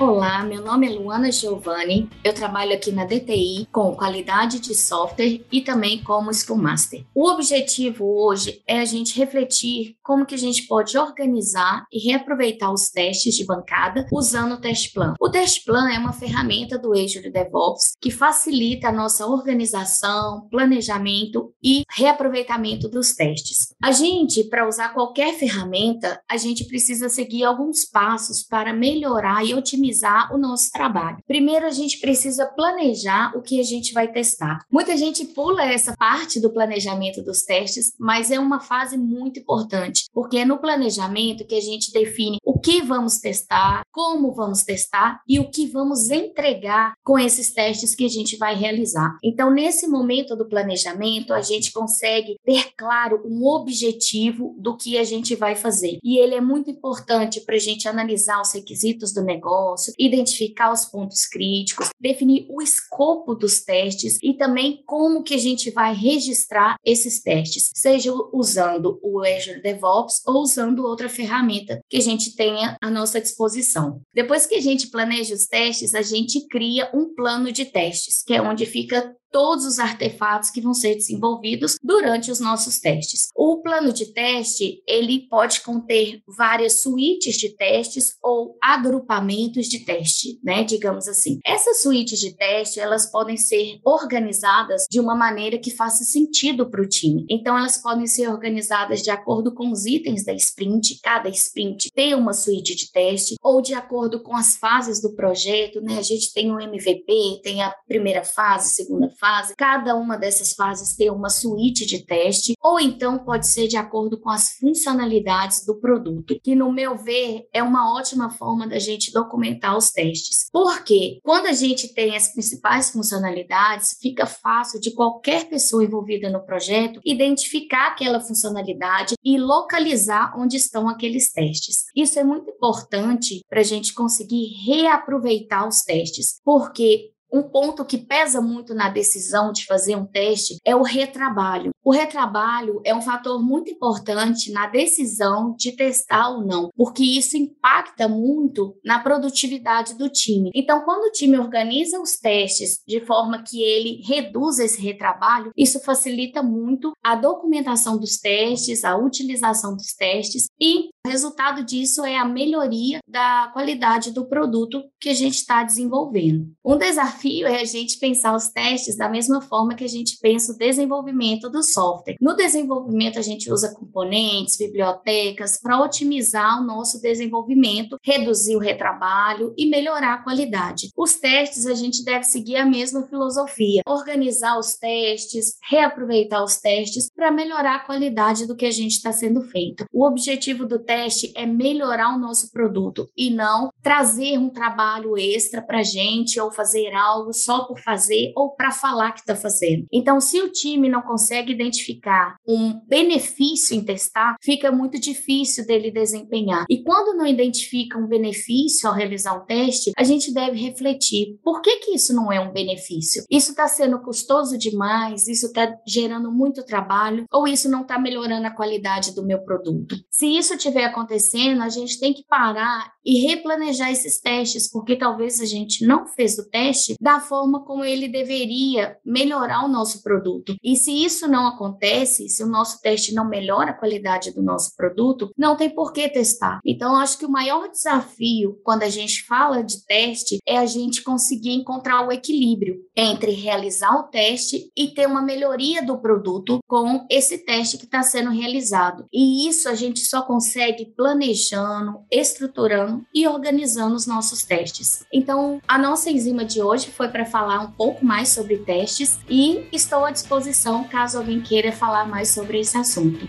Olá, meu nome é Luana Giovanni. Eu trabalho aqui na DTI com qualidade de software e também como Scrum Master. O objetivo hoje é a gente refletir como que a gente pode organizar e reaproveitar os testes de bancada usando o teste plan. O teste plan é uma ferramenta do Azure DevOps que facilita a nossa organização, planejamento e reaproveitamento dos testes. A gente, para usar qualquer ferramenta, a gente precisa seguir alguns passos para melhorar e otimizar otimizar o nosso trabalho. Primeiro, a gente precisa planejar o que a gente vai testar. Muita gente pula essa parte do planejamento dos testes, mas é uma fase muito importante, porque é no planejamento que a gente define o que vamos testar, como vamos testar e o que vamos entregar com esses testes que a gente vai realizar. Então, nesse momento do planejamento, a gente consegue ter claro um objetivo do que a gente vai fazer. E ele é muito importante para a gente analisar os requisitos do negócio negócio, identificar os pontos críticos, definir o escopo dos testes e também como que a gente vai registrar esses testes, seja usando o Azure DevOps ou usando outra ferramenta que a gente tenha à nossa disposição. Depois que a gente planeja os testes, a gente cria um plano de testes, que é onde fica todos os artefatos que vão ser desenvolvidos durante os nossos testes. O plano de teste, ele pode conter várias suítes de testes ou agrupamentos de teste, né, digamos assim. Essas suítes de teste, elas podem ser organizadas de uma maneira que faça sentido para o time. Então, elas podem ser organizadas de acordo com os itens da sprint, cada sprint tem uma suíte de teste, ou de acordo com as fases do projeto, né? A gente tem o MVP, tem a primeira fase, segunda fase, cada uma dessas fases tem uma suíte de teste, ou então pode ser de acordo com as funcionalidades do produto, que no meu ver é uma ótima forma da gente documentar os testes. Porque quando a gente tem as principais funcionalidades, fica fácil de qualquer pessoa envolvida no projeto identificar aquela funcionalidade e localizar onde estão aqueles testes. Isso é muito importante para a gente conseguir reaproveitar os testes, porque um ponto que pesa muito na decisão de fazer um teste é o retrabalho. O retrabalho é um fator muito importante na decisão de testar ou não, porque isso impacta muito na produtividade do time. Então, quando o time organiza os testes de forma que ele reduz esse retrabalho, isso facilita muito a documentação dos testes, a utilização dos testes e o resultado disso é a melhoria da qualidade do produto que a gente está desenvolvendo. Um desafio é a gente pensar os testes da mesma forma que a gente pensa o desenvolvimento do software. No desenvolvimento, a gente usa componentes, bibliotecas para otimizar o nosso desenvolvimento, reduzir o retrabalho e melhorar a qualidade. Os testes, a gente deve seguir a mesma filosofia: organizar os testes, reaproveitar os testes para melhorar a qualidade do que a gente está sendo feito. O objetivo do teste é melhorar o nosso produto e não trazer um trabalho extra para gente ou fazer algo só por fazer ou para falar que está fazendo. Então, se o time não consegue identificar um benefício em testar, fica muito difícil dele desempenhar. E quando não identifica um benefício ao realizar um teste, a gente deve refletir: por que, que isso não é um benefício? Isso está sendo custoso demais? Isso está gerando muito trabalho? Ou isso não está melhorando a qualidade do meu produto? Se isso tiver estiver acontecendo, a gente tem que parar e replanejar esses testes, porque talvez a gente não fez o teste da forma como ele deveria melhorar o nosso produto. E se isso não acontece, se o nosso teste não melhora a qualidade do nosso produto, não tem por que testar. Então, acho que o maior desafio quando a gente fala de teste é a gente conseguir encontrar o equilíbrio entre realizar o teste e ter uma melhoria do produto com esse teste que está sendo realizado. E isso a gente só consegue planejando, estruturando e organizando os nossos testes. Então, a nossa enzima de hoje foi para falar um pouco mais sobre testes e estou à disposição caso alguém queira falar mais sobre esse assunto.